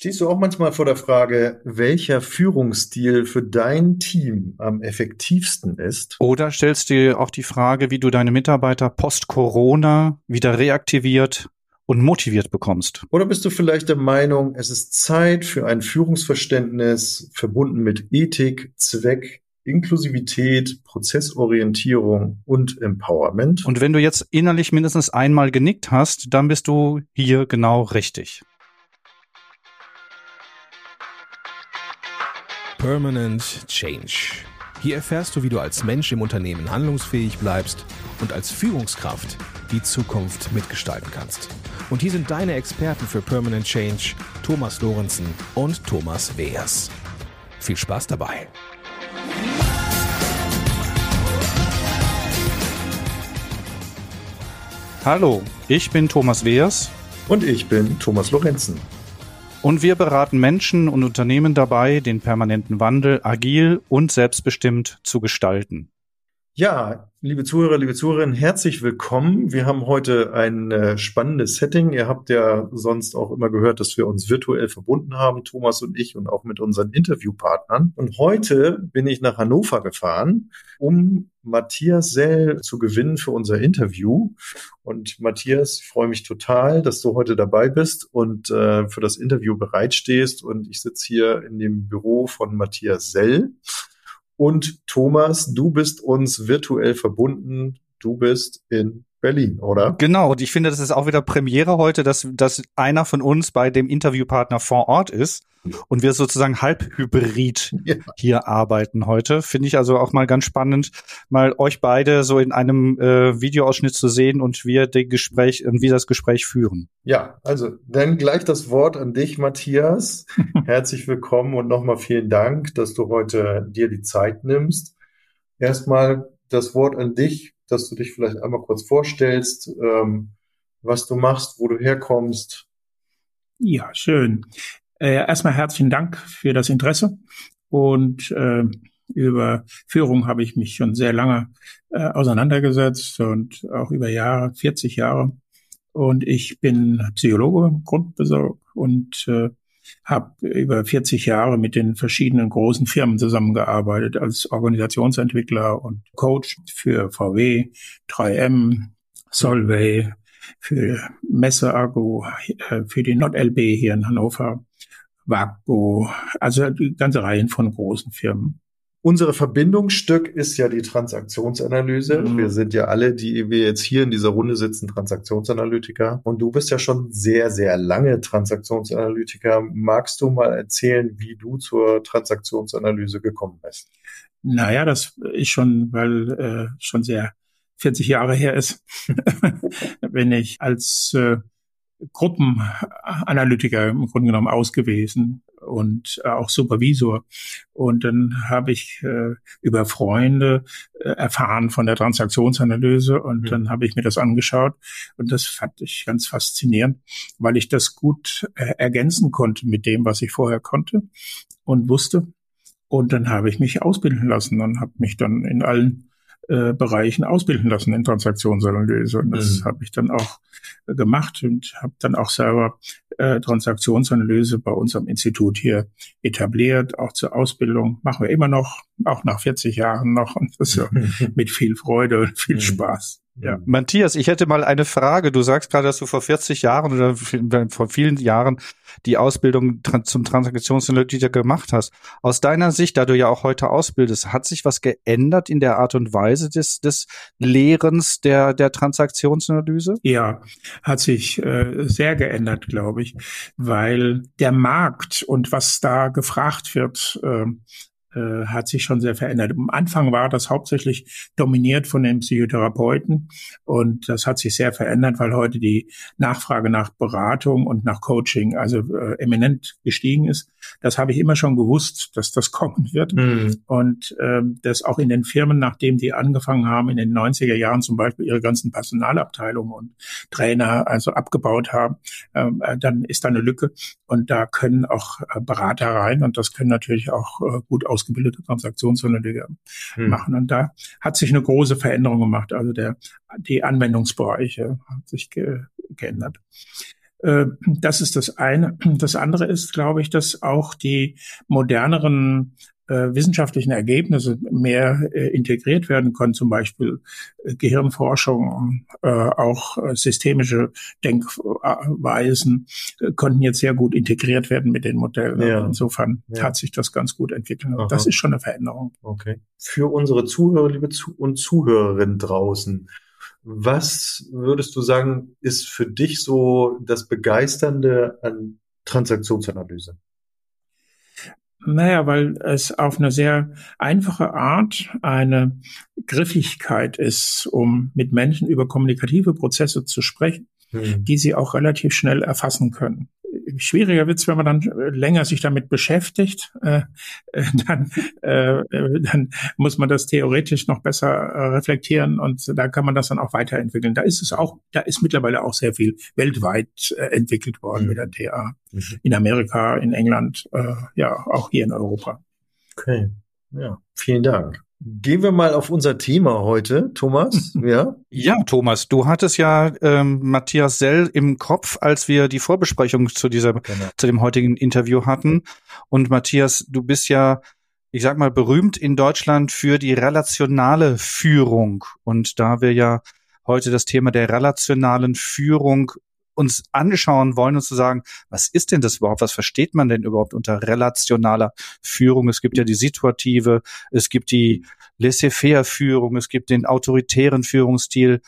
Stehst du auch manchmal vor der Frage, welcher Führungsstil für dein Team am effektivsten ist? Oder stellst du dir auch die Frage, wie du deine Mitarbeiter post-Corona wieder reaktiviert und motiviert bekommst? Oder bist du vielleicht der Meinung, es ist Zeit für ein Führungsverständnis verbunden mit Ethik, Zweck, Inklusivität, Prozessorientierung und Empowerment? Und wenn du jetzt innerlich mindestens einmal genickt hast, dann bist du hier genau richtig. Permanent Change. Hier erfährst du, wie du als Mensch im Unternehmen handlungsfähig bleibst und als Führungskraft die Zukunft mitgestalten kannst. Und hier sind deine Experten für Permanent Change, Thomas Lorenzen und Thomas Weers. Viel Spaß dabei. Hallo, ich bin Thomas Weers. Und ich bin Thomas Lorenzen. Und wir beraten Menschen und Unternehmen dabei, den permanenten Wandel agil und selbstbestimmt zu gestalten. Ja, liebe Zuhörer, liebe Zuhörerinnen, herzlich willkommen. Wir haben heute ein äh, spannendes Setting. Ihr habt ja sonst auch immer gehört, dass wir uns virtuell verbunden haben, Thomas und ich und auch mit unseren Interviewpartnern. Und heute bin ich nach Hannover gefahren, um Matthias Sell zu gewinnen für unser Interview. Und Matthias, ich freue mich total, dass du heute dabei bist und äh, für das Interview bereitstehst. Und ich sitze hier in dem Büro von Matthias Sell. Und Thomas, du bist uns virtuell verbunden. Du bist in Berlin, oder? Genau, und ich finde, das ist auch wieder Premiere heute, dass, dass einer von uns bei dem Interviewpartner vor Ort ist und wir sozusagen halb hybrid ja. hier arbeiten heute. Finde ich also auch mal ganz spannend, mal euch beide so in einem äh, Videoausschnitt zu sehen und wir den Gespräch und wie das Gespräch führen. Ja, also dann gleich das Wort an dich, Matthias. Herzlich willkommen und nochmal vielen Dank, dass du heute dir die Zeit nimmst. Erstmal das Wort an dich, dass du dich vielleicht einmal kurz vorstellst, ähm, was du machst, wo du herkommst. Ja, schön. Äh, erstmal herzlichen Dank für das Interesse und äh, über Führung habe ich mich schon sehr lange äh, auseinandergesetzt und auch über Jahre, 40 Jahre. Und ich bin Psychologe, Grundbesorg und äh, habe über 40 Jahre mit den verschiedenen großen Firmen zusammengearbeitet als Organisationsentwickler und Coach für VW, 3M, Solvay, für Messe Agro, äh, für die NotLB hier in Hannover Wagbo, also die ganze Reihe von großen Firmen. Unsere Verbindungsstück ist ja die Transaktionsanalyse. Mhm. Wir sind ja alle, die wir jetzt hier in dieser Runde sitzen, Transaktionsanalytiker. Und du bist ja schon sehr, sehr lange Transaktionsanalytiker. Magst du mal erzählen, wie du zur Transaktionsanalyse gekommen bist? Naja, das ist schon, weil äh, schon sehr 40 Jahre her ist, wenn ich als äh, Gruppenanalytiker im Grunde genommen ausgewiesen und äh, auch Supervisor. Und dann habe ich äh, über Freunde äh, erfahren von der Transaktionsanalyse und mhm. dann habe ich mir das angeschaut und das fand ich ganz faszinierend, weil ich das gut äh, ergänzen konnte mit dem, was ich vorher konnte und wusste. Und dann habe ich mich ausbilden lassen und habe mich dann in allen äh, Bereichen ausbilden lassen in Transaktionsanalyse. Und das mhm. habe ich dann auch äh, gemacht und habe dann auch selber äh, Transaktionsanalyse bei unserem Institut hier etabliert, auch zur Ausbildung. Machen wir immer noch, auch nach 40 Jahren noch und das so mit viel Freude und viel mhm. Spaß. Ja. Matthias, ich hätte mal eine Frage. Du sagst gerade, dass du vor 40 Jahren oder vor vielen Jahren die Ausbildung zum Transaktionsanalytiker gemacht hast. Aus deiner Sicht, da du ja auch heute ausbildest, hat sich was geändert in der Art und Weise des, des Lehrens der, der Transaktionsanalyse? Ja, hat sich äh, sehr geändert, glaube ich, weil der Markt und was da gefragt wird, äh, äh, hat sich schon sehr verändert. Am Anfang war das hauptsächlich dominiert von den Psychotherapeuten und das hat sich sehr verändert, weil heute die Nachfrage nach Beratung und nach Coaching also äh, eminent gestiegen ist. Das habe ich immer schon gewusst, dass das kommen wird mhm. und äh, das auch in den Firmen, nachdem die angefangen haben in den 90er Jahren zum Beispiel ihre ganzen Personalabteilungen und Trainer also abgebaut haben, ähm, äh, dann ist da eine Lücke und da können auch äh, Berater rein und das können natürlich auch äh, gut aus ausgebildete Transaktionsanalytiker hm. machen. Und da hat sich eine große Veränderung gemacht. Also der, die Anwendungsbereiche hat sich ge, geändert. Äh, das ist das eine. Das andere ist, glaube ich, dass auch die moderneren äh, wissenschaftlichen Ergebnisse mehr äh, integriert werden können, zum Beispiel Gehirnforschung, auch systemische Denkweisen konnten jetzt sehr gut integriert werden mit den Modellen. Ja. Insofern ja. hat sich das ganz gut entwickelt. Aha. Das ist schon eine Veränderung. Okay. Für unsere Zuhörer, liebe Zu und Zuhörerinnen draußen, was würdest du sagen, ist für dich so das Begeisternde an Transaktionsanalyse? Naja, weil es auf eine sehr einfache Art eine Griffigkeit ist, um mit Menschen über kommunikative Prozesse zu sprechen, hm. die sie auch relativ schnell erfassen können schwieriger wird's, wenn man dann äh, länger sich damit beschäftigt, äh, äh, dann, äh, dann muss man das theoretisch noch besser äh, reflektieren und da kann man das dann auch weiterentwickeln. Da ist es auch, da ist mittlerweile auch sehr viel weltweit äh, entwickelt worden mhm. mit der TA. Mhm. In Amerika, in England, äh, ja, auch hier in Europa. Okay, ja, vielen Dank. Gehen wir mal auf unser Thema heute, Thomas. Ja, ja Thomas, du hattest ja ähm, Matthias Sell im Kopf, als wir die Vorbesprechung zu dieser genau. zu dem heutigen Interview hatten. Und Matthias, du bist ja, ich sag mal, berühmt in Deutschland für die relationale Führung. Und da wir ja heute das Thema der relationalen Führung uns anschauen wollen und zu sagen, was ist denn das überhaupt? Was versteht man denn überhaupt unter relationaler Führung? Es gibt ja die situative, es gibt die laissez-faire Führung, es gibt den autoritären Führungsstil.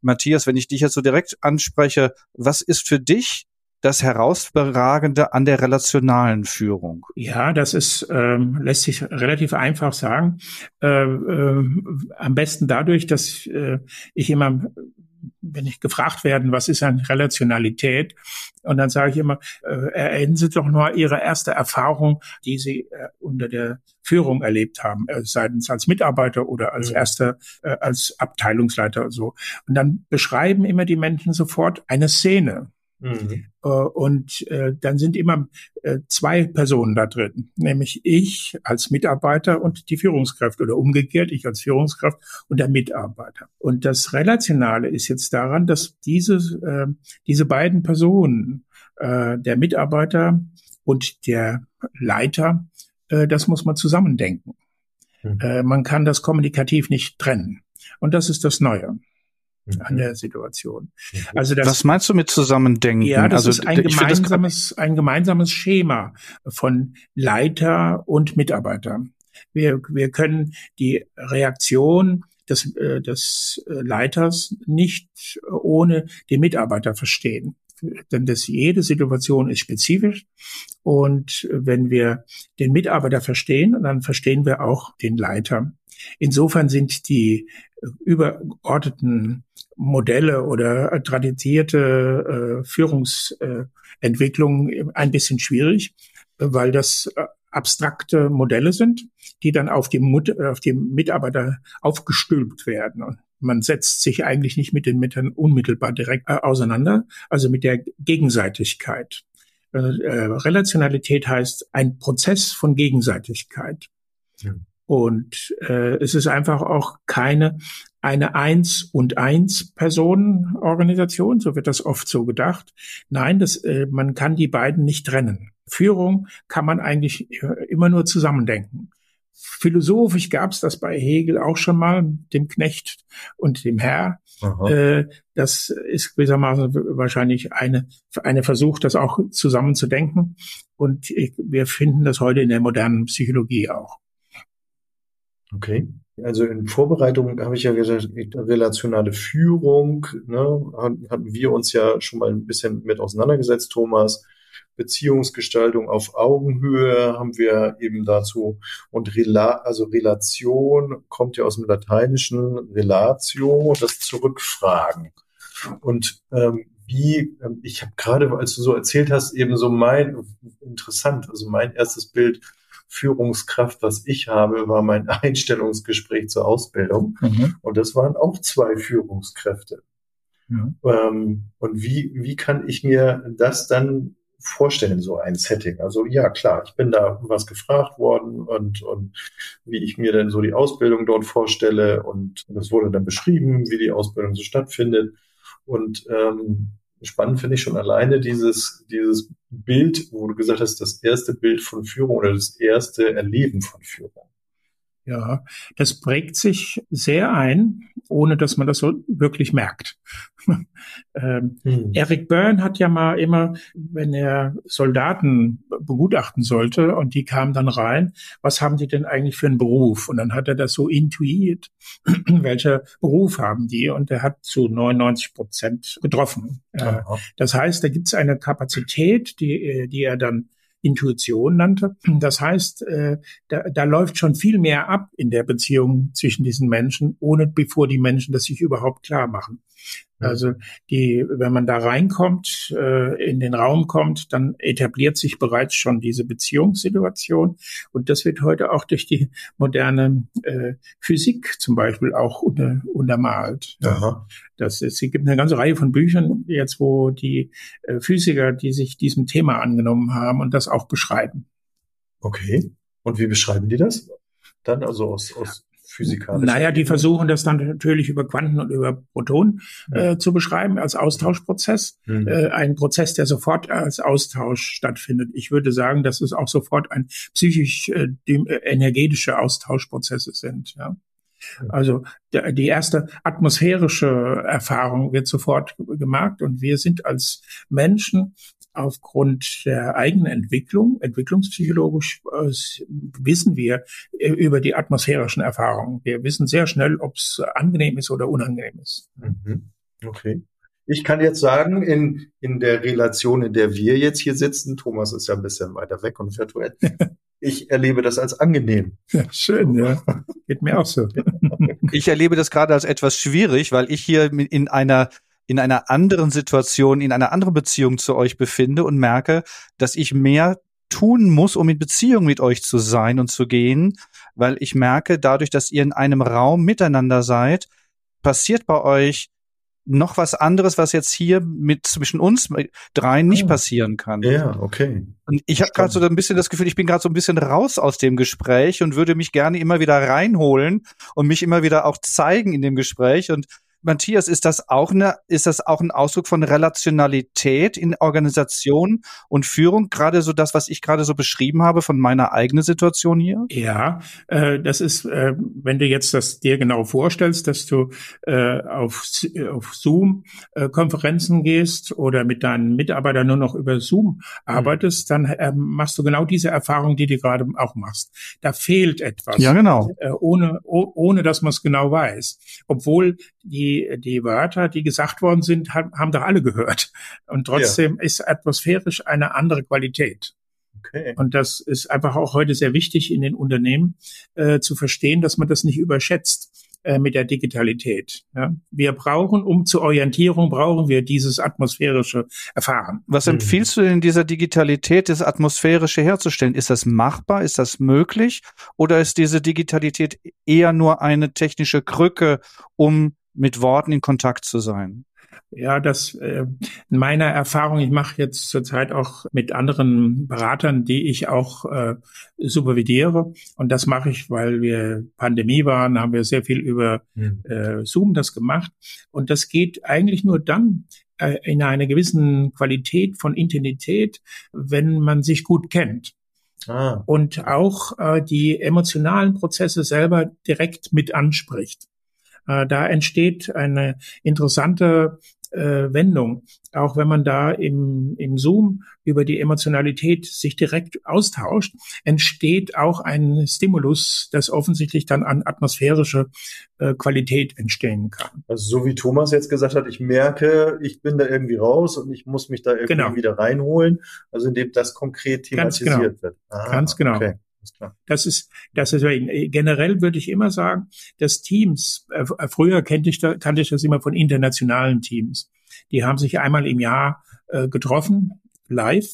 Matthias, wenn ich dich jetzt so direkt anspreche, was ist für dich das Herausragende an der relationalen Führung? Ja, das ist, ähm, lässt sich relativ einfach sagen. Äh, äh, am besten dadurch, dass äh, ich immer wenn ich gefragt werden, was ist eine Relationalität? Und dann sage ich immer, äh, erinnern Sie doch nur Ihre erste Erfahrung, die Sie äh, unter der Führung erlebt haben, äh, seitens als Mitarbeiter oder als erster, äh, als Abteilungsleiter so. Und dann beschreiben immer die Menschen sofort eine Szene. Mhm. Äh, und äh, dann sind immer äh, zwei Personen da drin, nämlich ich als Mitarbeiter und die Führungskraft oder umgekehrt, ich als Führungskraft und der Mitarbeiter. Und das Relationale ist jetzt daran, dass diese, äh, diese beiden Personen, äh, der Mitarbeiter und der Leiter, äh, das muss man zusammendenken. Mhm. Äh, man kann das kommunikativ nicht trennen. Und das ist das Neue an mhm. der Situation. Mhm. Also das, Was meinst du mit Zusammendenken? Ja, das also, ist ein gemeinsames, ein gemeinsames Schema von Leiter und Mitarbeiter. Wir, wir können die Reaktion des, äh, des Leiters nicht ohne den Mitarbeiter verstehen. Denn das, jede Situation ist spezifisch. Und wenn wir den Mitarbeiter verstehen, dann verstehen wir auch den Leiter. Insofern sind die übergeordneten Modelle oder tradierte äh, Führungsentwicklungen äh, ein bisschen schwierig, weil das äh, abstrakte Modelle sind, die dann auf die, Mut auf die Mitarbeiter aufgestülpt werden. Und man setzt sich eigentlich nicht mit den Mitarbeitern unmittelbar direkt äh, auseinander, also mit der Gegenseitigkeit. Äh, Relationalität heißt ein Prozess von Gegenseitigkeit. Ja. Und äh, es ist einfach auch keine eine Eins und Eins Personenorganisation, so wird das oft so gedacht. Nein, das, äh, man kann die beiden nicht trennen. Führung kann man eigentlich äh, immer nur zusammendenken. Philosophisch gab es das bei Hegel auch schon mal, dem Knecht und dem Herr. Äh, das ist gewissermaßen wahrscheinlich eine, eine Versuch, das auch zusammenzudenken. Und ich, wir finden das heute in der modernen Psychologie auch. Okay. Also in Vorbereitung habe ich ja gesagt, relationale Führung, ne, hatten wir uns ja schon mal ein bisschen mit auseinandergesetzt, Thomas. Beziehungsgestaltung auf Augenhöhe haben wir eben dazu und Rela also Relation kommt ja aus dem Lateinischen Relatio, das Zurückfragen. Und ähm, wie, ähm, ich habe gerade, als du so erzählt hast, eben so mein, interessant, also mein erstes Bild Führungskraft, was ich habe, war mein Einstellungsgespräch zur Ausbildung. Mhm. Und das waren auch zwei Führungskräfte. Ja. Ähm, und wie, wie kann ich mir das dann vorstellen, so ein Setting? Also ja, klar, ich bin da was gefragt worden und, und wie ich mir denn so die Ausbildung dort vorstelle und das wurde dann beschrieben, wie die Ausbildung so stattfindet. Und ähm, spannend finde ich schon alleine dieses, dieses Bild, wo du gesagt hast, das erste Bild von Führung oder das erste Erleben von Führung. Ja, das prägt sich sehr ein, ohne dass man das so wirklich merkt. ähm, hm. Eric Byrne hat ja mal immer, wenn er Soldaten begutachten sollte und die kamen dann rein, was haben die denn eigentlich für einen Beruf? Und dann hat er das so intuiert, welcher Beruf haben die? Und er hat zu 99 Prozent getroffen. Äh, das heißt, da gibt es eine Kapazität, die, die er dann Intuition nannte. Das heißt, äh, da, da läuft schon viel mehr ab in der Beziehung zwischen diesen Menschen, ohne bevor die Menschen das sich überhaupt klar machen. Also die, wenn man da reinkommt, äh, in den Raum kommt, dann etabliert sich bereits schon diese Beziehungssituation. Und das wird heute auch durch die moderne äh, Physik zum Beispiel auch unter, untermalt. Aha. Das ist, es gibt eine ganze Reihe von Büchern jetzt, wo die äh, Physiker, die sich diesem Thema angenommen haben und das auch beschreiben. Okay. Und wie beschreiben die das? Dann also aus, aus physikalisch? Naja, die versuchen das dann natürlich über Quanten und über Protonen ja. äh, zu beschreiben als Austauschprozess. Mhm. Äh, ein Prozess, der sofort als Austausch stattfindet. Ich würde sagen, dass es auch sofort ein psychisch äh, äh energetische Austauschprozesse sind. Ja. Also die erste atmosphärische Erfahrung wird sofort gemacht und wir sind als Menschen aufgrund der eigenen Entwicklung, entwicklungspsychologisch äh, wissen wir äh, über die atmosphärischen Erfahrungen. Wir wissen sehr schnell, ob es angenehm ist oder unangenehm ist. Mhm. Okay. Ich kann jetzt sagen, in, in der Relation, in der wir jetzt hier sitzen, Thomas ist ja ein bisschen weiter weg und virtuell, ich erlebe das als angenehm. Ja, schön, ja. Geht mir auch so. Ich erlebe das gerade als etwas schwierig, weil ich hier in einer in einer anderen Situation, in einer anderen Beziehung zu euch befinde und merke, dass ich mehr tun muss, um in Beziehung mit euch zu sein und zu gehen, weil ich merke, dadurch, dass ihr in einem Raum miteinander seid, passiert bei euch noch was anderes, was jetzt hier mit zwischen uns dreien nicht oh. passieren kann. Ja, okay. Und ich habe gerade so ein bisschen das Gefühl, ich bin gerade so ein bisschen raus aus dem Gespräch und würde mich gerne immer wieder reinholen und mich immer wieder auch zeigen in dem Gespräch und Matthias, ist das auch eine, ist das auch ein Ausdruck von Relationalität in Organisation und Führung? Gerade so das, was ich gerade so beschrieben habe von meiner eigenen Situation hier? Ja, äh, das ist, äh, wenn du jetzt das dir genau vorstellst, dass du äh, auf, auf Zoom-Konferenzen äh, gehst oder mit deinen Mitarbeitern nur noch über Zoom arbeitest, mhm. dann äh, machst du genau diese Erfahrung, die du gerade auch machst. Da fehlt etwas. Ja, genau. Äh, ohne, oh, ohne dass man es genau weiß. Obwohl die die, Wörter, die gesagt worden sind, haben, haben doch alle gehört. Und trotzdem ja. ist atmosphärisch eine andere Qualität. Okay. Und das ist einfach auch heute sehr wichtig in den Unternehmen äh, zu verstehen, dass man das nicht überschätzt äh, mit der Digitalität. Ja? Wir brauchen, um zur Orientierung, brauchen wir dieses atmosphärische Erfahren. Was empfiehlst du denn in dieser Digitalität, das Atmosphärische herzustellen? Ist das machbar? Ist das möglich? Oder ist diese Digitalität eher nur eine technische Krücke, um mit Worten in Kontakt zu sein? Ja, das äh, in meiner Erfahrung, ich mache jetzt zurzeit auch mit anderen Beratern, die ich auch äh, supervidiere. Und das mache ich, weil wir Pandemie waren, haben wir sehr viel über mhm. äh, Zoom das gemacht. Und das geht eigentlich nur dann äh, in einer gewissen Qualität von Intensität, wenn man sich gut kennt. Ah. Und auch äh, die emotionalen Prozesse selber direkt mit anspricht. Äh, da entsteht eine interessante äh, Wendung. Auch wenn man da im, im Zoom über die Emotionalität sich direkt austauscht, entsteht auch ein Stimulus, das offensichtlich dann an atmosphärische äh, Qualität entstehen kann. Also so wie Thomas jetzt gesagt hat, ich merke, ich bin da irgendwie raus und ich muss mich da irgendwie genau. wieder reinholen. Also indem das konkret thematisiert Ganz genau. wird. Ah, Ganz genau. Okay. Das ist, das ist generell würde ich immer sagen, dass Teams, äh, früher kannte ich, da, kannte ich das immer von internationalen Teams. Die haben sich einmal im Jahr äh, getroffen, live,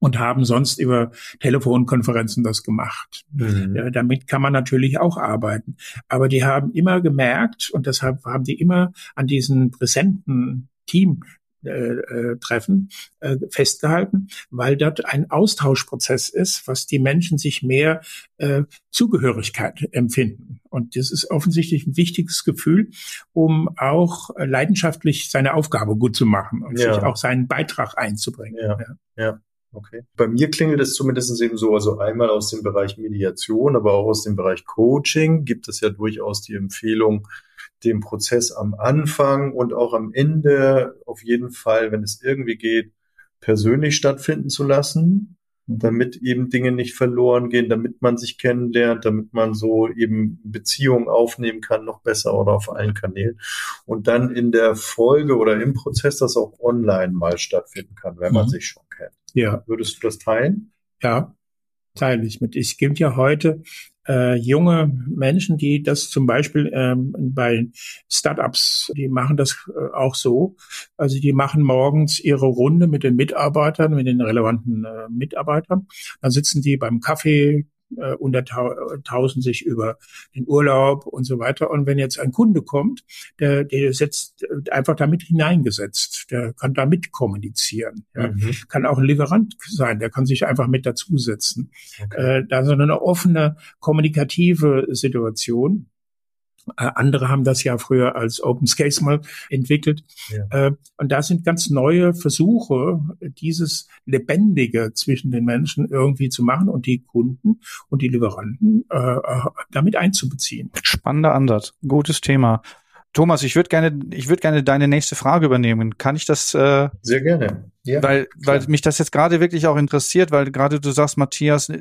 und haben sonst über Telefonkonferenzen das gemacht. Mhm. Ja, damit kann man natürlich auch arbeiten. Aber die haben immer gemerkt, und deshalb haben die immer an diesen präsenten Team äh, äh, Treffen äh, festgehalten, weil dort ein Austauschprozess ist, was die Menschen sich mehr äh, Zugehörigkeit empfinden. Und das ist offensichtlich ein wichtiges Gefühl, um auch leidenschaftlich seine Aufgabe gut zu machen und ja. sich auch seinen Beitrag einzubringen. Ja, ja. ja. Okay. Bei mir klingelt es zumindest eben so, also einmal aus dem Bereich Mediation, aber auch aus dem Bereich Coaching gibt es ja durchaus die Empfehlung, den Prozess am Anfang und auch am Ende auf jeden Fall, wenn es irgendwie geht, persönlich stattfinden zu lassen, damit eben Dinge nicht verloren gehen, damit man sich kennenlernt, damit man so eben Beziehungen aufnehmen kann, noch besser oder auf allen Kanälen. Und dann in der Folge oder im Prozess das auch online mal stattfinden kann, wenn man mhm. sich schon kennt. Ja. Würdest du das teilen? Ja, teile ich mit. Es gibt ja heute äh, junge Menschen, die das zum Beispiel ähm, bei Startups, die machen das äh, auch so. Also die machen morgens ihre Runde mit den Mitarbeitern, mit den relevanten äh, Mitarbeitern. Dann sitzen die beim Kaffee, äh, untertauschen sich über den Urlaub und so weiter. Und wenn jetzt ein Kunde kommt, der, der setzt einfach damit hineingesetzt, der kann damit kommunizieren. Ja. Mhm. Kann auch ein Lieferant sein, der kann sich einfach mit dazusetzen. Okay. Äh, da ist eine offene kommunikative Situation. Äh, andere haben das ja früher als Open Space mal entwickelt. Ja. Äh, und da sind ganz neue Versuche, dieses Lebendige zwischen den Menschen irgendwie zu machen und die Kunden und die Lieferanten äh, damit einzubeziehen. Spannender Ansatz. Gutes Thema. Thomas, ich würde gerne, ich würde gerne deine nächste Frage übernehmen. Kann ich das? Äh, Sehr gerne. Ja, weil, weil mich das jetzt gerade wirklich auch interessiert, weil gerade du sagst, Matthias,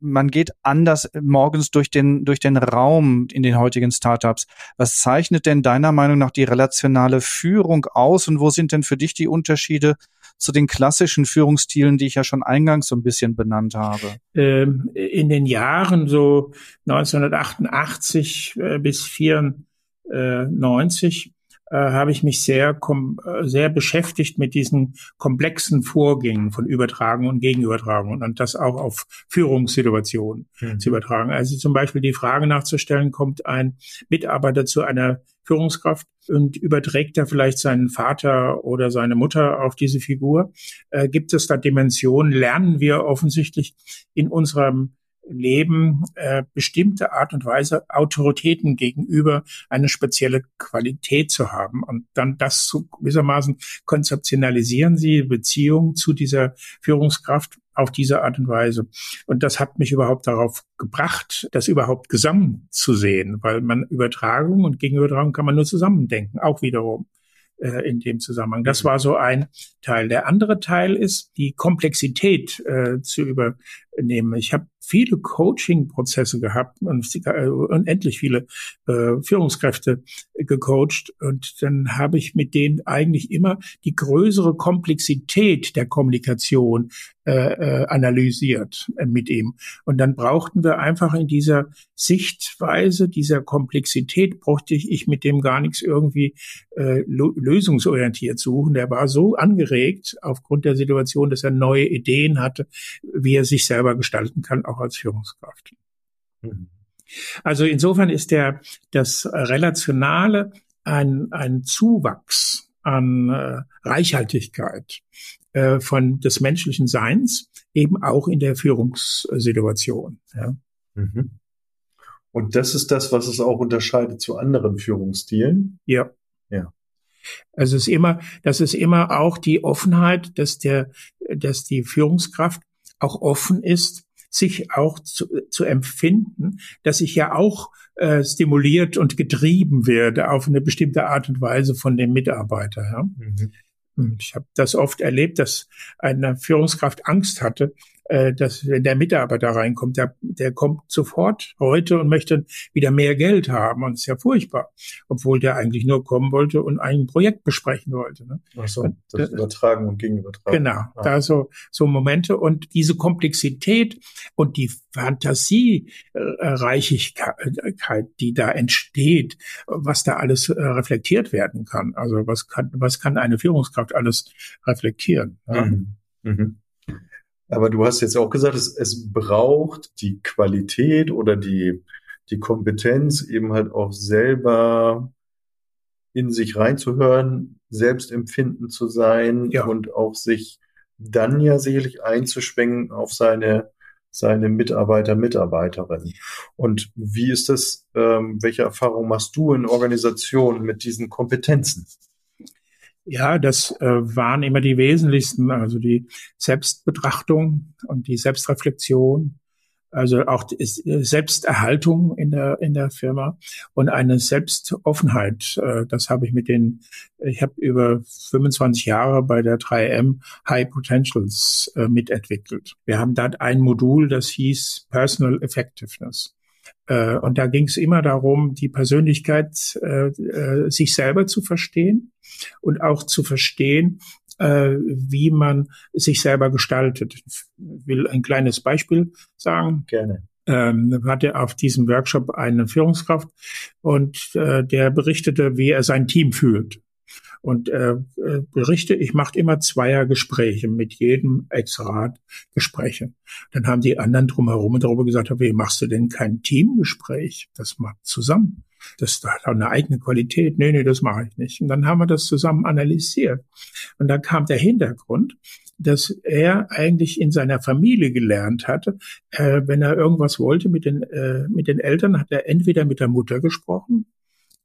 man geht anders morgens durch den, durch den Raum in den heutigen Startups. Was zeichnet denn deiner Meinung nach die relationale Führung aus und wo sind denn für dich die Unterschiede zu den klassischen Führungsstilen, die ich ja schon eingangs so ein bisschen benannt habe? Ähm, in den Jahren so 1988 äh, bis 94 äh, habe ich mich sehr, äh, sehr beschäftigt mit diesen komplexen Vorgängen von Übertragung und Gegenübertragung und das auch auf Führungssituationen mhm. zu übertragen. Also zum Beispiel die Frage nachzustellen, kommt ein Mitarbeiter zu einer Führungskraft und überträgt er vielleicht seinen Vater oder seine Mutter auf diese Figur? Äh, gibt es da Dimensionen? Lernen wir offensichtlich in unserem Leben äh, bestimmte Art und Weise Autoritäten gegenüber eine spezielle Qualität zu haben und dann das zu gewissermaßen konzeptionalisieren sie Beziehung zu dieser Führungskraft auf diese Art und Weise. Und das hat mich überhaupt darauf gebracht, das überhaupt gesamt zu sehen, weil man Übertragung und Gegenübertragung kann man nur zusammendenken, auch wiederum äh, in dem Zusammenhang. Das war so ein Teil. Der andere Teil ist, die Komplexität äh, zu übernehmen. Ich habe viele Coaching-Prozesse gehabt und äh, unendlich viele äh, Führungskräfte gecoacht. Und dann habe ich mit denen eigentlich immer die größere Komplexität der Kommunikation äh, äh, analysiert äh, mit ihm. Und dann brauchten wir einfach in dieser Sichtweise, dieser Komplexität, brauchte ich, ich mit dem gar nichts irgendwie äh, lösungsorientiert suchen. Der war so angeregt aufgrund der Situation, dass er neue Ideen hatte, wie er sich selber gestalten kann, auch als Führungskraft. Mhm. Also insofern ist der, das Relationale ein, ein Zuwachs an äh, Reichhaltigkeit äh, von des menschlichen Seins, eben auch in der Führungssituation. Ja. Mhm. Und das ist das, was es auch unterscheidet zu anderen Führungsstilen. Ja. Ja. Also es ist immer, das ist immer auch die Offenheit, dass der, dass die Führungskraft auch offen ist, sich auch zu, zu empfinden, dass ich ja auch äh, stimuliert und getrieben werde auf eine bestimmte Art und Weise von dem Mitarbeiter. Ja? Mhm. Ich habe das oft erlebt, dass eine Führungskraft Angst hatte, äh, dass wenn der Mitarbeiter reinkommt, der, der kommt sofort heute und möchte wieder mehr Geld haben. Und ist ja furchtbar, obwohl der eigentlich nur kommen wollte und ein Projekt besprechen wollte. Ne? Ach so, das Übertragen und Gegenübertragen. Genau, ah. da so, so Momente und diese Komplexität und die Fantasiereichigkeit, die da entsteht, was da alles äh, reflektiert werden kann. Also was kann, was kann eine Führungskraft alles reflektieren? Mhm. Mhm. Aber du hast jetzt auch gesagt, es, es braucht die Qualität oder die, die Kompetenz eben halt auch selber in sich reinzuhören, selbstempfinden zu sein ja. und auch sich dann ja sicherlich einzuschwenken auf seine seine Mitarbeiter, Mitarbeiterinnen. Und wie ist das, ähm, welche Erfahrung machst du in Organisationen mit diesen Kompetenzen? Ja, das äh, waren immer die wesentlichsten, also die Selbstbetrachtung und die Selbstreflexion, also auch die Selbsterhaltung in der in der Firma und eine Selbstoffenheit. Äh, das habe ich mit den, ich habe über 25 Jahre bei der 3M High Potentials äh, mitentwickelt. Wir haben dort ein Modul, das hieß Personal Effectiveness. Äh, und da ging es immer darum, die Persönlichkeit äh, äh, sich selber zu verstehen und auch zu verstehen, äh, wie man sich selber gestaltet. Ich will ein kleines Beispiel sagen. Gerne. Ähm, hatte auf diesem Workshop eine Führungskraft und äh, der berichtete, wie er sein Team fühlt und äh, äh, berichte, ich mache immer Zweiergespräche mit jedem Ex-Rat Gespräche. Dann haben die anderen drumherum darüber gesagt, wie machst du denn kein Teamgespräch? Das macht zusammen. Das hat eine eigene Qualität. Nee, nee, das mache ich nicht. Und dann haben wir das zusammen analysiert. Und dann kam der Hintergrund, dass er eigentlich in seiner Familie gelernt hatte, äh, wenn er irgendwas wollte mit den, äh, mit den Eltern, hat er entweder mit der Mutter gesprochen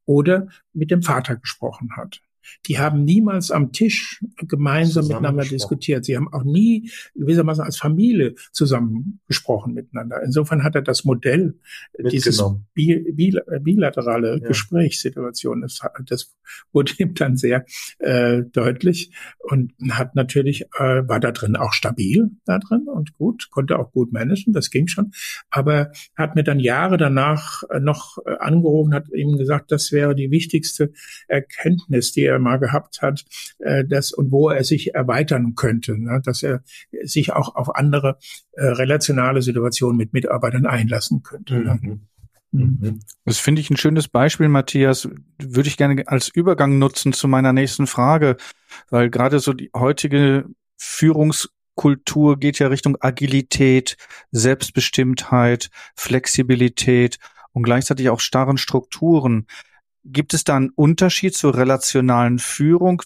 oder mit dem Vater gesprochen hat. Die haben niemals am Tisch gemeinsam miteinander diskutiert. Sie haben auch nie gewissermaßen als Familie zusammen gesprochen miteinander. Insofern hat er das Modell, dieses bilaterale ja. Gesprächssituation, das, das, wurde ihm dann sehr äh, deutlich und hat natürlich, äh, war da drin auch stabil da drin und gut, konnte auch gut managen, das ging schon. Aber hat mir dann Jahre danach äh, noch äh, angerufen, hat ihm gesagt, das wäre die wichtigste Erkenntnis, die er mal gehabt hat, äh, das und wo er sich erweitern könnte, ne, dass er sich auch auf andere äh, relationale Situationen mit Mitarbeitern einlassen könnte. Ne? Mhm. Mhm. Das finde ich ein schönes Beispiel, Matthias. Würde ich gerne als Übergang nutzen zu meiner nächsten Frage, weil gerade so die heutige Führungskultur geht ja Richtung Agilität, Selbstbestimmtheit, Flexibilität und gleichzeitig auch starren Strukturen. Gibt es da einen Unterschied zur relationalen Führung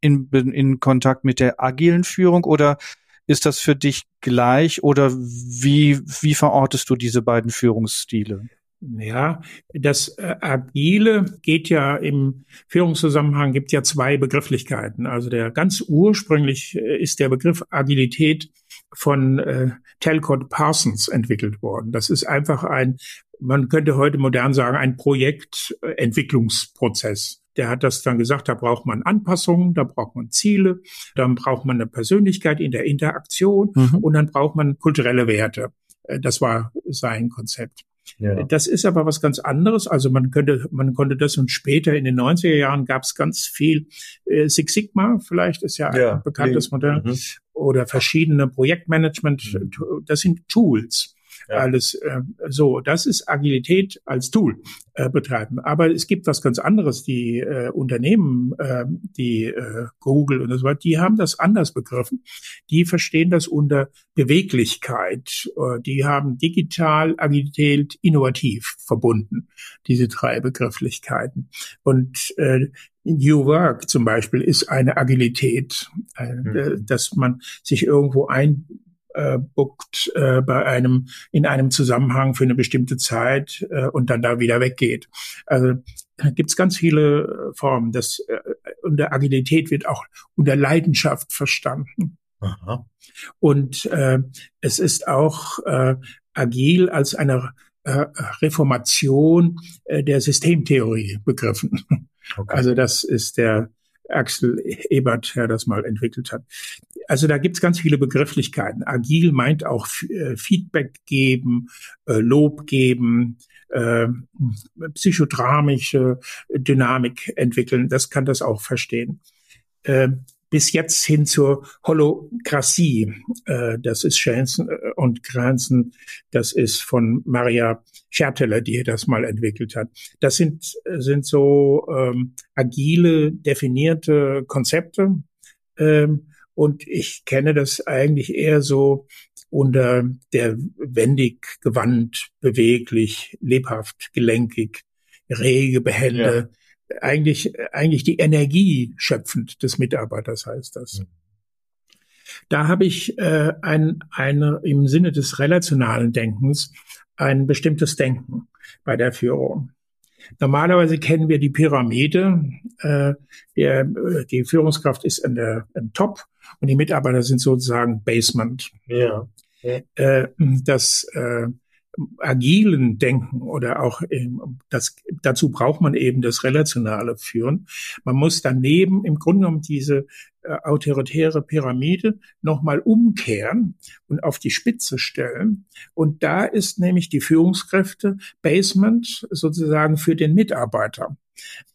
in, in Kontakt mit der agilen Führung oder ist das für dich gleich oder wie, wie verortest du diese beiden Führungsstile? Ja, das äh, Agile geht ja im Führungszusammenhang, gibt ja zwei Begrifflichkeiten. Also der ganz ursprünglich äh, ist der Begriff Agilität von äh, Talcott Parsons entwickelt worden. Das ist einfach ein man könnte heute modern sagen, ein Projektentwicklungsprozess. Der hat das dann gesagt, da braucht man Anpassungen, da braucht man Ziele, dann braucht man eine Persönlichkeit in der Interaktion mhm. und dann braucht man kulturelle Werte. Äh, das war sein Konzept. Ja. Das ist aber was ganz anderes. Also man könnte, man konnte das und später in den 90er Jahren gab es ganz viel äh, Six Sigma, vielleicht ist ja, ja ein bekanntes Modell, mhm. oder verschiedene Projektmanagement. Mhm. Das sind Tools ja. alles äh, so. Das ist Agilität als Tool äh, betreiben. Aber es gibt was ganz anderes. Die äh, Unternehmen, äh, die äh, Google und so weiter, die haben das anders begriffen. Die verstehen das unter Beweglichkeit. Äh, die haben digital, Agilität, innovativ verbunden, diese drei Begrifflichkeiten. Und äh, New Work zum Beispiel ist eine Agilität, äh, mhm. dass man sich irgendwo ein äh, bookt äh, bei einem in einem Zusammenhang für eine bestimmte Zeit äh, und dann da wieder weggeht. Also gibt es ganz viele Formen. Das äh, unter Agilität wird auch unter Leidenschaft verstanden. Aha. Und äh, es ist auch äh, agil als eine äh, Reformation äh, der Systemtheorie begriffen. Okay. Also das ist der Axel Ebert, der das mal entwickelt hat. Also da gibt's ganz viele Begrifflichkeiten. Agil meint auch äh, Feedback geben, äh, Lob geben, äh, psychodramische Dynamik entwickeln. Das kann das auch verstehen. Äh, bis jetzt hin zur Holokratie. Äh, das ist Schanzen und Grenzen. Das ist von Maria Scherteller, die das mal entwickelt hat. Das sind, sind so ähm, agile, definierte Konzepte. Ähm, und ich kenne das eigentlich eher so unter der wendig, gewandt, beweglich, lebhaft, gelenkig, rege, behende, eigentlich, eigentlich die Energie schöpfend des Mitarbeiters heißt das. Mhm. Da habe ich äh, ein, eine, im Sinne des relationalen Denkens ein bestimmtes Denken bei der Führung. Normalerweise kennen wir die Pyramide. Äh, der, die Führungskraft ist in der, im Top und die Mitarbeiter sind sozusagen Basement. Ja. ja. Äh, das äh, agilen Denken oder auch das, dazu braucht man eben das relationale Führen. Man muss daneben im Grunde genommen diese äh, autoritäre Pyramide nochmal umkehren und auf die Spitze stellen. Und da ist nämlich die Führungskräfte Basement sozusagen für den Mitarbeiter.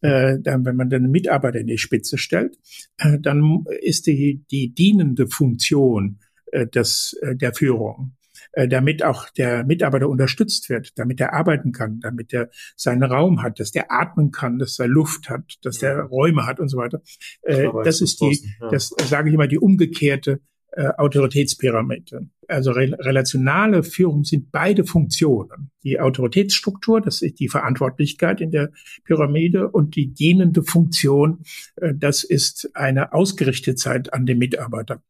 Äh, dann, wenn man den Mitarbeiter in die Spitze stellt, äh, dann ist die, die dienende Funktion äh, des, äh, der Führung äh, damit auch der Mitarbeiter unterstützt wird, damit er arbeiten kann, damit er seinen Raum hat, dass der atmen kann, dass er Luft hat, dass der Räume hat und so weiter. Äh, das ist die, das sage ich immer, die umgekehrte äh, Autoritätspyramide. Also re relationale Führung sind beide Funktionen. Die Autoritätsstruktur, das ist die Verantwortlichkeit in der Pyramide und die dienende Funktion, äh, das ist eine Ausgerichtetheit an den Mitarbeiter.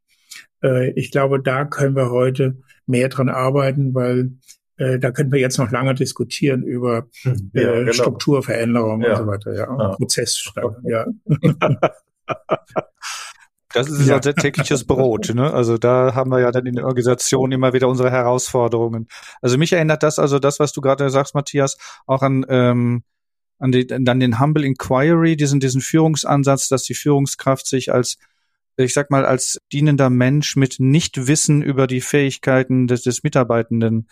Äh, ich glaube, da können wir heute mehr dran arbeiten, weil äh, da können wir jetzt noch lange diskutieren über hm, ja, äh, genau. Strukturveränderungen ja. und so weiter, ja, ja. Prozesssteuerung, ja. Das ist ja. unser tägliches Brot. Ne? Also da haben wir ja dann in der Organisation immer wieder unsere Herausforderungen. Also mich erinnert das, also das, was du gerade sagst, Matthias, auch an ähm, an die, dann den Humble Inquiry, diesen diesen Führungsansatz, dass die Führungskraft sich als ich sag mal, als dienender Mensch mit Nichtwissen über die Fähigkeiten des, des Mitarbeitenden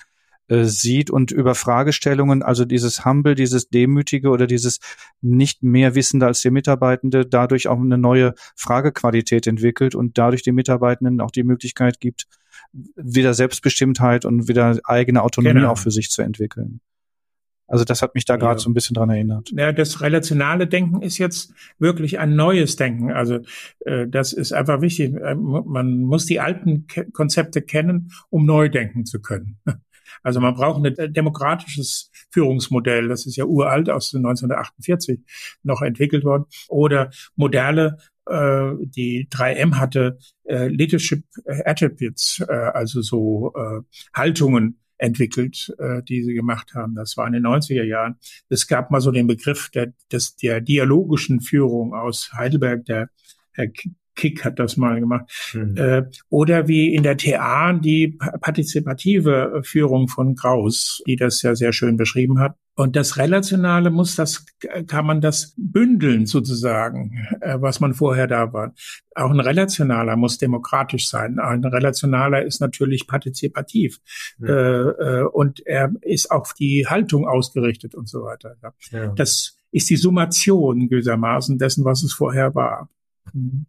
äh, sieht und über Fragestellungen, also dieses Humble, dieses Demütige oder dieses nicht mehr Wissende als der Mitarbeitende, dadurch auch eine neue Fragequalität entwickelt und dadurch den Mitarbeitenden auch die Möglichkeit gibt, wieder Selbstbestimmtheit und wieder eigene Autonomie genau. auch für sich zu entwickeln. Also das hat mich da gerade ja. so ein bisschen dran erinnert. Ja, das relationale Denken ist jetzt wirklich ein neues Denken. Also äh, das ist einfach wichtig. Äh, man muss die alten Ke Konzepte kennen, um neu denken zu können. Also man braucht ein demokratisches Führungsmodell, das ist ja uralt aus 1948 noch entwickelt worden, oder moderne äh, die 3M hatte äh, Leadership Attributes, äh, also so äh, Haltungen, entwickelt, äh, die sie gemacht haben. Das war in den 90er Jahren. Es gab mal so den Begriff der, des, der dialogischen Führung aus Heidelberg, der Herr Kick hat das mal gemacht. Mhm. Äh, oder wie in der TA die partizipative Führung von Kraus, die das ja sehr schön beschrieben hat. Und das Relationale muss das, kann man das bündeln sozusagen, äh, was man vorher da war. Auch ein Relationaler muss demokratisch sein. Ein Relationaler ist natürlich partizipativ. Ja. Äh, und er ist auf die Haltung ausgerichtet und so weiter. Ja. Das ist die Summation gewissermaßen dessen, was es vorher war. Mhm.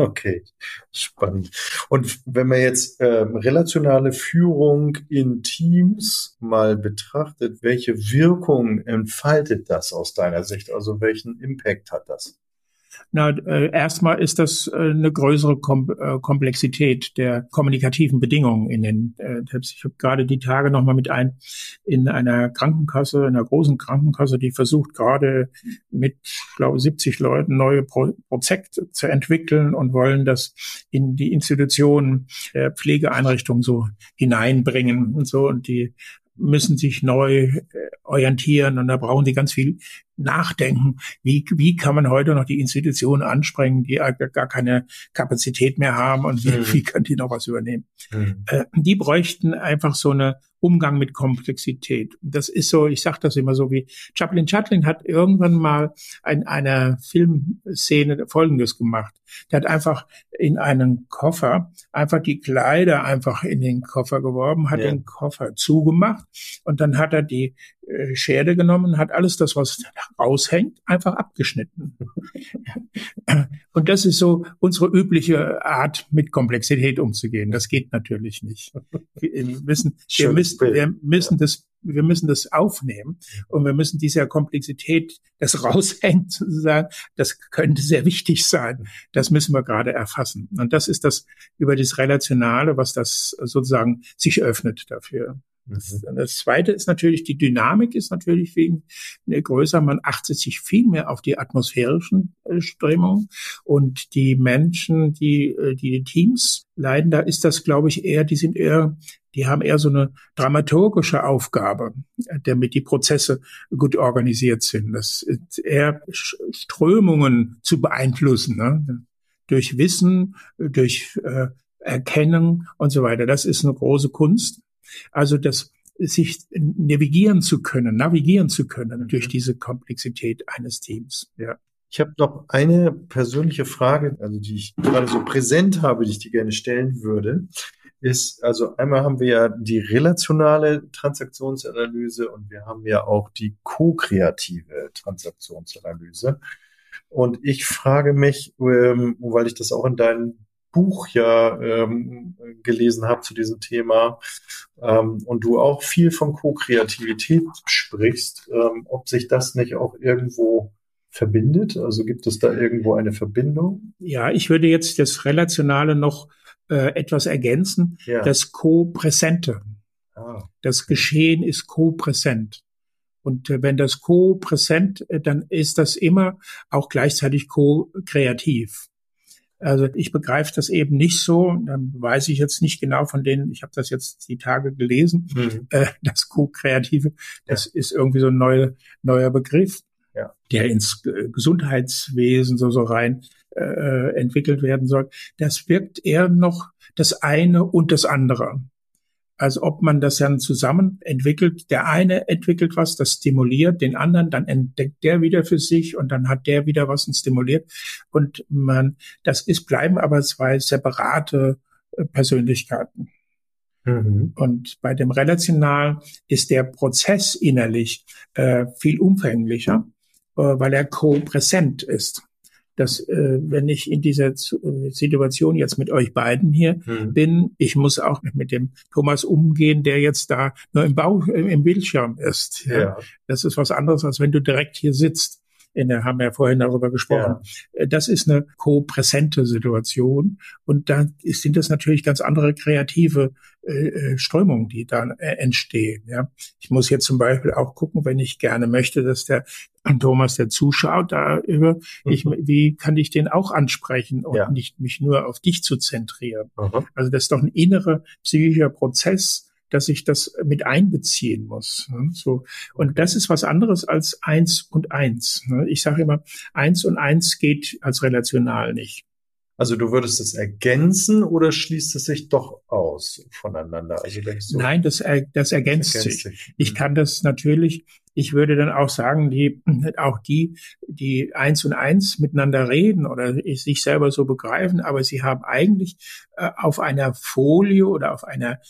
Okay, spannend. Und wenn man jetzt ähm, relationale Führung in Teams mal betrachtet, welche Wirkung entfaltet das aus deiner Sicht? Also welchen Impact hat das? Na, äh, erstmal ist das äh, eine größere Kom äh, Komplexität der kommunikativen Bedingungen in den äh, Tipps. Ich habe gerade die Tage noch mal mit ein in einer Krankenkasse, in einer großen Krankenkasse, die versucht gerade mit, glaube 70 Leuten neue Pro Prozekte zu entwickeln und wollen das in die Institutionen der Pflegeeinrichtungen so hineinbringen und so und die müssen sich neu äh, orientieren und da brauchen die ganz viel nachdenken, wie, wie kann man heute noch die Institutionen ansprengen, die gar keine Kapazität mehr haben und wie, mhm. wie können die noch was übernehmen. Mhm. Äh, die bräuchten einfach so eine Umgang mit Komplexität. Das ist so, ich sage das immer so wie Chaplin Chaplin hat irgendwann mal in einer Filmszene Folgendes gemacht. Der hat einfach in einen Koffer einfach die Kleider einfach in den Koffer geworben, hat ja. den Koffer zugemacht und dann hat er die äh, Scherde genommen, hat alles das, was raushängt, einfach abgeschnitten. Und das ist so unsere übliche Art, mit Komplexität umzugehen. Das geht natürlich nicht. Wir müssen, wir müssen, wir müssen das wir müssen das aufnehmen und wir müssen dieser Komplexität, das raushängt sozusagen, das könnte sehr wichtig sein. Das müssen wir gerade erfassen. Und das ist das über das Relationale, was das sozusagen sich öffnet dafür. Das, mhm. das zweite ist natürlich, die Dynamik ist natürlich wegen größer. Man achtet sich viel mehr auf die atmosphärischen äh, Strömungen und die Menschen, die, äh, die Teams leiden, da ist das, glaube ich, eher, die sind eher, die haben eher so eine dramaturgische Aufgabe, damit die Prozesse gut organisiert sind. Das ist eher Strömungen zu beeinflussen, ne? durch Wissen, durch äh, Erkennen und so weiter. Das ist eine große Kunst. Also das sich navigieren zu können, navigieren zu können mhm. durch diese Komplexität eines Teams. Ja. Ich habe noch eine persönliche Frage, also die ich gerade so präsent habe, die ich dir gerne stellen würde. Ist, also einmal haben wir ja die relationale Transaktionsanalyse und wir haben ja auch die ko-kreative Transaktionsanalyse. Und ich frage mich, ähm, weil ich das auch in deinen Buch ja ähm, gelesen habe zu diesem Thema ähm, und du auch viel von Co-Kreativität sprichst, ähm, ob sich das nicht auch irgendwo verbindet? Also gibt es da irgendwo eine Verbindung? Ja, ich würde jetzt das Relationale noch äh, etwas ergänzen. Ja. Das Co-Präsente. Ah. Das Geschehen ist co-präsent. Und äh, wenn das co-präsent, äh, dann ist das immer auch gleichzeitig co-kreativ. Also ich begreife das eben nicht so. Dann weiß ich jetzt nicht genau von denen, ich habe das jetzt die Tage gelesen, mhm. äh, das Co-Kreative, das ja. ist irgendwie so ein neuer, neuer Begriff, ja. der ins Gesundheitswesen so, so rein äh, entwickelt werden soll. Das wirkt eher noch das eine und das andere als ob man das dann zusammen entwickelt. Der eine entwickelt was, das stimuliert den anderen, dann entdeckt der wieder für sich und dann hat der wieder was und stimuliert. Und man, das ist, bleiben aber zwei separate äh, Persönlichkeiten. Mhm. Und bei dem Relational ist der Prozess innerlich äh, viel umfänglicher, äh, weil er co-präsent ist dass äh, wenn ich in dieser äh, Situation jetzt mit euch beiden hier hm. bin, ich muss auch mit dem Thomas umgehen, der jetzt da nur im Bauch, im Bildschirm ist. Ja. ja. Das ist was anderes, als wenn du direkt hier sitzt in der, haben wir ja vorhin darüber gesprochen. Ja. Äh, das ist eine co-präsente Situation. Und da sind das natürlich ganz andere kreative äh, äh, Strömungen, die dann äh, entstehen. Ja. Ich muss jetzt zum Beispiel auch gucken, wenn ich gerne möchte, dass der Thomas, der zuschaut, da über, mhm. ich, wie kann ich den auch ansprechen und ja. nicht mich nur auf dich zu zentrieren? Mhm. Also das ist doch ein innerer psychischer Prozess, dass ich das mit einbeziehen muss. Ne? So und das ist was anderes als eins und eins. Ne? Ich sage immer, eins und eins geht als relational nicht. Also du würdest es ergänzen oder schließt es sich doch aus voneinander? Also denkst du, Nein, das, er, das ergänzt, das ergänzt sich. sich. Ich kann das natürlich, ich würde dann auch sagen, die, auch die, die eins und eins miteinander reden oder sich selber so begreifen, aber sie haben eigentlich äh, auf einer Folie oder auf einer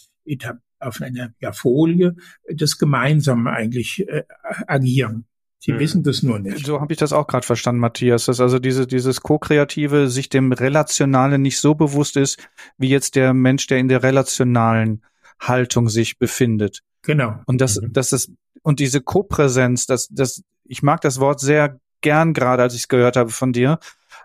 auf einer ja, Folie das gemeinsam eigentlich äh, agieren. Sie hm. wissen das nur nicht. So habe ich das auch gerade verstanden, Matthias, dass also diese, dieses Co-Kreative sich dem Relationalen nicht so bewusst ist, wie jetzt der Mensch, der in der relationalen Haltung sich befindet. Genau. Und das, mhm. das ist, und diese Co-Präsenz, das, das, ich mag das Wort sehr gern gerade, als ich es gehört habe von dir,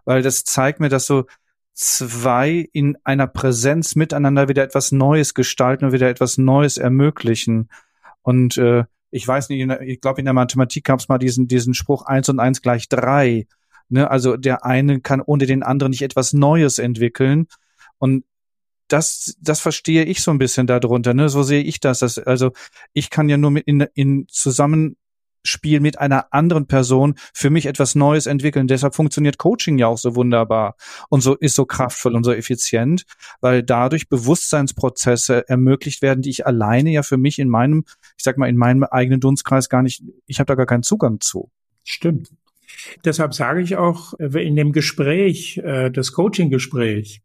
weil das zeigt mir, dass so zwei in einer Präsenz miteinander wieder etwas Neues gestalten und wieder etwas Neues ermöglichen. Und äh, ich weiß nicht, ich glaube, in der Mathematik gab es mal diesen, diesen Spruch eins und eins gleich drei. Ne? Also der eine kann ohne den anderen nicht etwas Neues entwickeln. Und das, das verstehe ich so ein bisschen darunter. Ne? So sehe ich das. Dass, also ich kann ja nur mit in, in zusammen Spiel mit einer anderen Person für mich etwas Neues entwickeln. Deshalb funktioniert Coaching ja auch so wunderbar und so ist so kraftvoll und so effizient, weil dadurch Bewusstseinsprozesse ermöglicht werden, die ich alleine ja für mich in meinem, ich sag mal, in meinem eigenen Dunstkreis gar nicht, ich habe da gar keinen Zugang zu. Stimmt. Deshalb sage ich auch, äh, in dem Gespräch, äh, das Coaching-Gespräch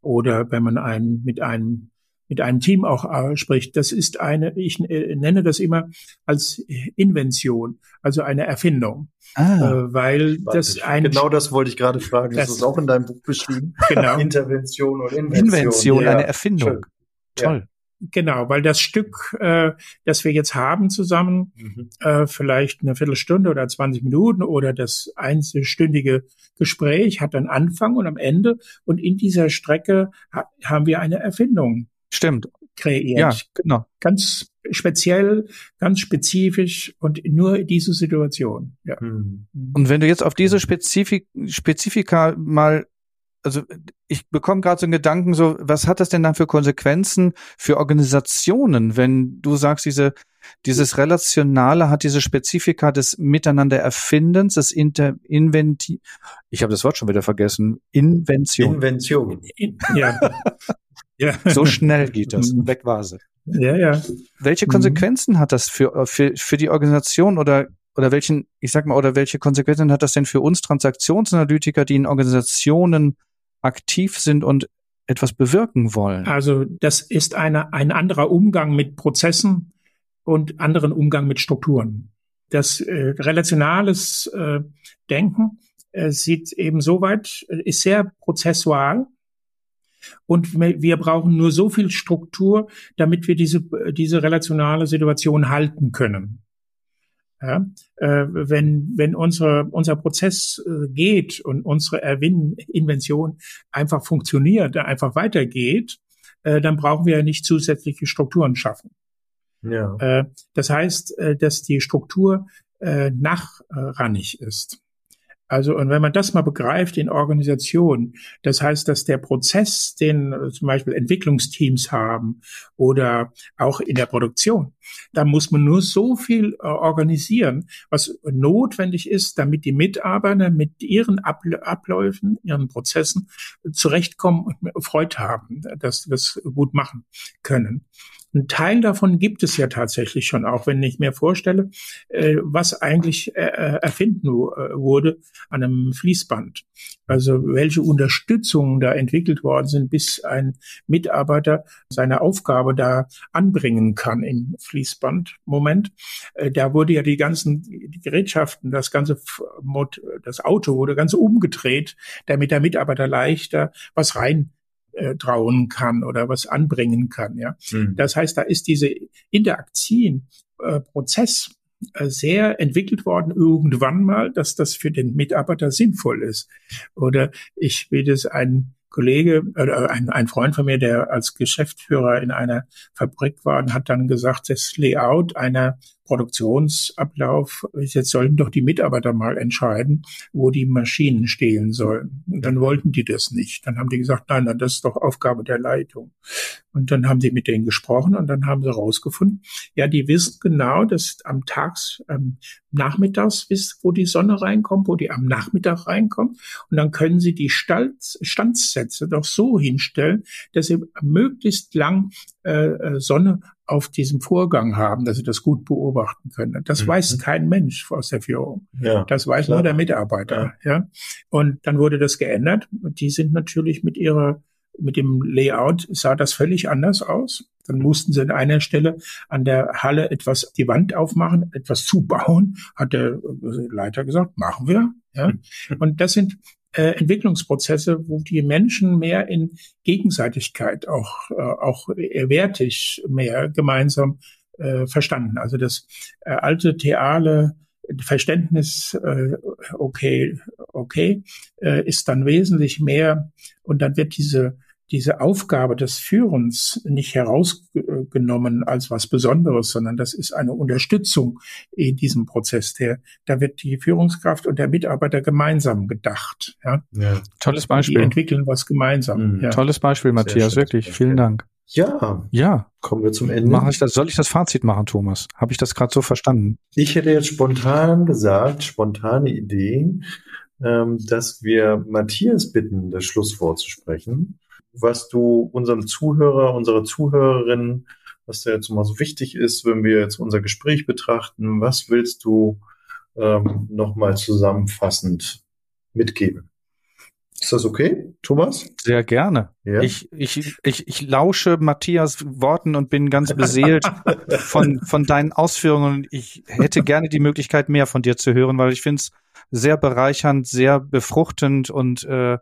oder wenn man einen mit einem mit einem Team auch äh, spricht. Das ist eine, ich äh, nenne das immer als Invention, also eine Erfindung. Ah, äh, weil das ein genau das wollte ich gerade fragen. Das, das ist auch in deinem Buch beschrieben. Genau. Intervention und Invention. Invention, ja. eine Erfindung. Schön. Toll. Ja. Genau, weil das Stück, äh, das wir jetzt haben zusammen, mhm. äh, vielleicht eine Viertelstunde oder 20 Minuten oder das einzelstündige Gespräch hat einen Anfang und am Ende und in dieser Strecke ha haben wir eine Erfindung Stimmt. Kreiert. Ja, genau. Ganz speziell, ganz spezifisch und nur diese Situation. Ja. Hm. Und wenn du jetzt auf diese Spezifik, Spezifika mal also ich bekomme gerade so einen Gedanken, so, was hat das denn dann für Konsequenzen für Organisationen, wenn du sagst, diese, dieses Relationale hat diese Spezifika des Miteinandererfindens, des Inter Inventi ich habe das Wort schon wieder vergessen, Invention. Invention. In, ja. ja. So schnell geht das. Mhm. Weg war sie. Ja, ja. Welche mhm. Konsequenzen mhm. hat das für, für, für die Organisation oder oder welchen, ich sag mal, oder welche Konsequenzen hat das denn für uns Transaktionsanalytiker, die in Organisationen aktiv sind und etwas bewirken wollen? Also das ist eine, ein anderer Umgang mit Prozessen und anderen Umgang mit Strukturen. Das äh, relationales äh, Denken äh, sieht eben so weit, äh, ist sehr prozessual. Und wir brauchen nur so viel Struktur, damit wir diese, diese relationale Situation halten können. Ja, äh, wenn, wenn unsere, unser Prozess äh, geht und unsere Erwin Invention einfach funktioniert, einfach weitergeht, äh, dann brauchen wir ja nicht zusätzliche Strukturen schaffen. Ja. Äh, das heißt, äh, dass die Struktur äh, nachrannig ist. Also, und wenn man das mal begreift in Organisationen, das heißt, dass der Prozess, den äh, zum Beispiel Entwicklungsteams haben oder auch in der Produktion, da muss man nur so viel äh, organisieren, was notwendig ist, damit die Mitarbeiter mit ihren Abläufen, ihren Prozessen zurechtkommen und Freude haben, dass wir es gut machen können. Ein Teil davon gibt es ja tatsächlich schon, auch wenn ich mir vorstelle, äh, was eigentlich äh, äh erfinden äh, wurde an einem Fließband. Also welche Unterstützungen da entwickelt worden sind, bis ein Mitarbeiter seine Aufgabe da anbringen kann im Fließbandmoment. Äh, da wurde ja die ganzen die Gerätschaften, das ganze Mod, das Auto wurde ganz umgedreht, damit der Mitarbeiter leichter was rein äh, trauen kann oder was anbringen kann. Ja, mhm. das heißt, da ist diese Interaktion äh, Prozess äh, sehr entwickelt worden irgendwann mal, dass das für den Mitarbeiter sinnvoll ist. Oder ich will das ein Kollege oder ein, ein Freund von mir, der als Geschäftsführer in einer Fabrik war und hat dann gesagt, das Layout einer Produktionsablauf, jetzt sollten doch die Mitarbeiter mal entscheiden, wo die Maschinen stehen sollen. Und dann wollten die das nicht. Dann haben die gesagt, nein, nein, das ist doch Aufgabe der Leitung. Und dann haben sie mit denen gesprochen und dann haben sie rausgefunden, ja, die wissen genau, dass am Tags, ähm, nachmittags wisst, wo die Sonne reinkommt, wo die am Nachmittag reinkommt. Und dann können sie die Standsätze doch so hinstellen, dass sie möglichst lang äh, äh Sonne auf diesem Vorgang haben, dass sie das gut beobachten können. Das mhm. weiß kein Mensch aus der Führung. Ja, das weiß klar. nur der Mitarbeiter. Ja. ja. Und dann wurde das geändert. Die sind natürlich mit ihrer mit dem Layout sah das völlig anders aus. Dann mussten sie an einer Stelle an der Halle etwas die Wand aufmachen, etwas zubauen, hat der Leiter gesagt, machen wir. Ja. Und das sind äh, Entwicklungsprozesse, wo die Menschen mehr in Gegenseitigkeit auch, äh, auch wertig mehr gemeinsam äh, verstanden. Also das äh, alte Theale Verständnis, äh, okay, okay, äh, ist dann wesentlich mehr und dann wird diese diese Aufgabe des Führens nicht herausgenommen als was Besonderes, sondern das ist eine Unterstützung in diesem Prozess. Der, da wird die Führungskraft und der Mitarbeiter gemeinsam gedacht. Ja? ja. Tolles Beispiel. Die entwickeln was gemeinsam. Mhm. Ja. Tolles Beispiel, Matthias, wirklich. Vielen Dank. Ja. Ja. Kommen wir zum Ende. Mach ich das, soll ich das Fazit machen, Thomas? Habe ich das gerade so verstanden? Ich hätte jetzt spontan gesagt, spontane Idee, ähm, dass wir Matthias bitten, das Schlusswort zu sprechen was du unserem Zuhörer, unserer Zuhörerin, was da jetzt mal so wichtig ist, wenn wir jetzt unser Gespräch betrachten, was willst du ähm, nochmal zusammenfassend mitgeben? Ist das okay, Thomas? Sehr gerne. Ja? Ich, ich, ich, ich lausche Matthias Worten und bin ganz beseelt von, von deinen Ausführungen. Ich hätte gerne die Möglichkeit, mehr von dir zu hören, weil ich finde es sehr bereichernd, sehr befruchtend und äh,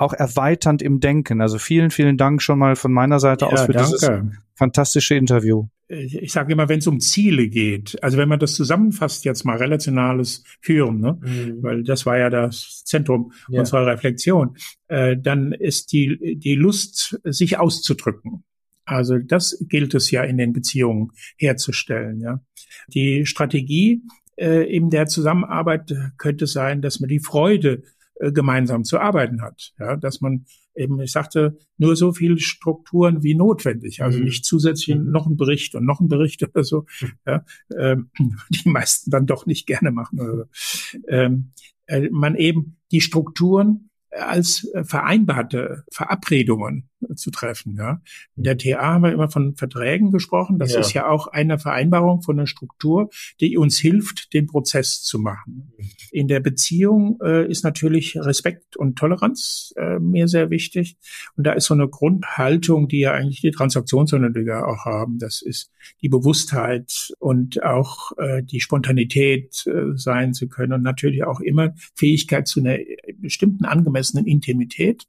auch erweiternd im Denken. Also vielen, vielen Dank schon mal von meiner Seite ja, aus für danke. dieses fantastische Interview. Ich sage immer, wenn es um Ziele geht, also wenn man das zusammenfasst, jetzt mal relationales Führen, ne? Mhm. weil das war ja das Zentrum ja. unserer Reflexion, äh, dann ist die, die Lust, sich auszudrücken Also das gilt es ja in den Beziehungen herzustellen. Ja. Die Strategie äh, in der Zusammenarbeit könnte sein, dass man die Freude äh, gemeinsam zu arbeiten hat. Ja, dass man eben, ich sagte, nur so viele Strukturen wie notwendig, also mhm. nicht zusätzlich mhm. noch ein Bericht und noch ein Bericht oder so, ja, ähm, die meisten dann doch nicht gerne machen. Oder, ähm, äh, man eben die Strukturen als äh, vereinbarte Verabredungen zu treffen. Ja. In der TA haben wir immer von Verträgen gesprochen. Das ja. ist ja auch eine Vereinbarung von einer Struktur, die uns hilft, den Prozess zu machen. In der Beziehung äh, ist natürlich Respekt und Toleranz äh, mir sehr wichtig. Und da ist so eine Grundhaltung, die ja eigentlich die Transaktionsanalytiker auch haben. Das ist die Bewusstheit und auch äh, die Spontanität äh, sein zu können und natürlich auch immer Fähigkeit zu einer bestimmten angemessenen Intimität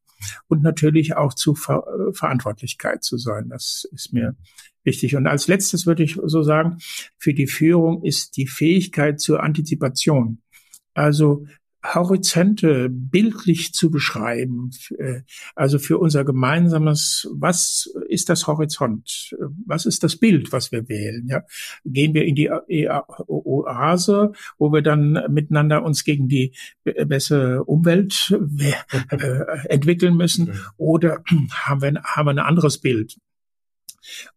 und natürlich auch zu Äh, Verantwortlichkeit zu sein. Das ist mir wichtig. Und als letztes würde ich so sagen, für die Führung ist die Fähigkeit zur Antizipation. Also Horizonte bildlich zu beschreiben, äh, also für unser gemeinsames, was ist das Horizont? Was ist das Bild, was wir wählen? Ja? Gehen wir in die Oase, wo wir dann miteinander uns gegen die bessere Umwelt äh, entwickeln müssen, mhm. oder haben wir, haben wir ein anderes Bild?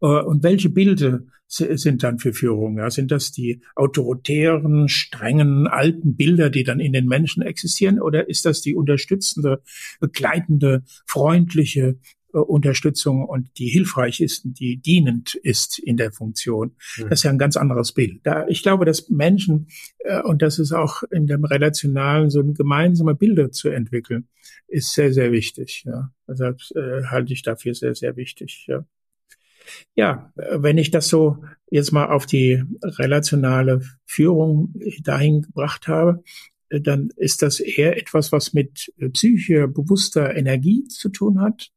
Äh, und welche Bilder sind dann für Führung? Ja, sind das die autoritären, strengen, alten Bilder, die dann in den Menschen existieren? Oder ist das die unterstützende, begleitende, freundliche äh, Unterstützung und die hilfreich ist, die dienend ist in der Funktion? Das ist ja ein ganz anderes Bild. Da, ich glaube, dass Menschen, äh, und das ist auch in dem Relationalen, so ein gemeinsame Bilder zu entwickeln, ist sehr, sehr wichtig. Ja. Deshalb äh, halte ich dafür sehr, sehr wichtig. Ja. Ja, wenn ich das so jetzt mal auf die relationale Führung dahin gebracht habe, dann ist das eher etwas, was mit psychischer, bewusster Energie zu tun hat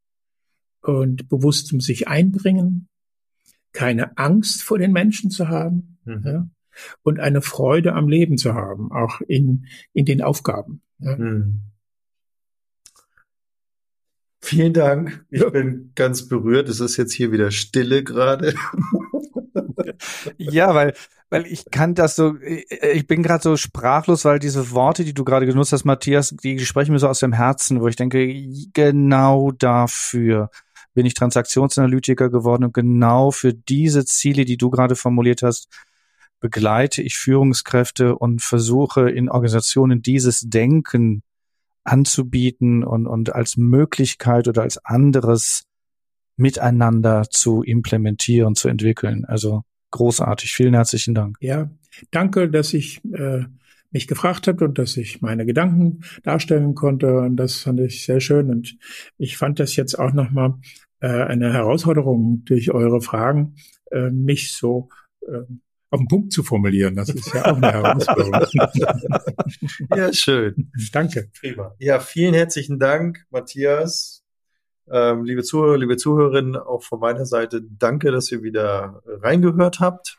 und bewusstem sich einbringen, keine Angst vor den Menschen zu haben mhm. ja, und eine Freude am Leben zu haben, auch in, in den Aufgaben. Ja. Mhm. Vielen Dank. Ich bin ganz berührt. Es ist jetzt hier wieder Stille gerade. ja, weil, weil ich kann das so, ich bin gerade so sprachlos, weil diese Worte, die du gerade genutzt hast, Matthias, die sprechen mir so aus dem Herzen, wo ich denke, genau dafür bin ich Transaktionsanalytiker geworden und genau für diese Ziele, die du gerade formuliert hast, begleite ich Führungskräfte und versuche in Organisationen dieses Denken anzubieten und, und als Möglichkeit oder als anderes miteinander zu implementieren, zu entwickeln. Also großartig. Vielen herzlichen Dank. Ja, danke, dass ich äh, mich gefragt habt und dass ich meine Gedanken darstellen konnte. Und das fand ich sehr schön. Und ich fand das jetzt auch nochmal äh, eine Herausforderung durch eure Fragen, äh, mich so äh, auf den Punkt zu formulieren. Das ist ja auch eine Herausforderung. ja, schön. Danke. Prima. Ja, vielen herzlichen Dank, Matthias. Ähm, liebe Zuhörer, liebe Zuhörerinnen, auch von meiner Seite danke, dass ihr wieder reingehört habt.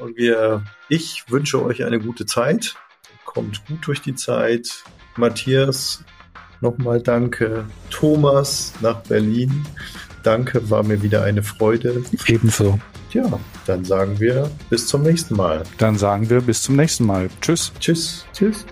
Und wir, ich wünsche euch eine gute Zeit. Kommt gut durch die Zeit. Matthias, nochmal danke. Thomas nach Berlin. Danke, war mir wieder eine Freude. Ebenso. Ja, dann sagen wir bis zum nächsten Mal. Dann sagen wir bis zum nächsten Mal. Tschüss. Tschüss. Tschüss.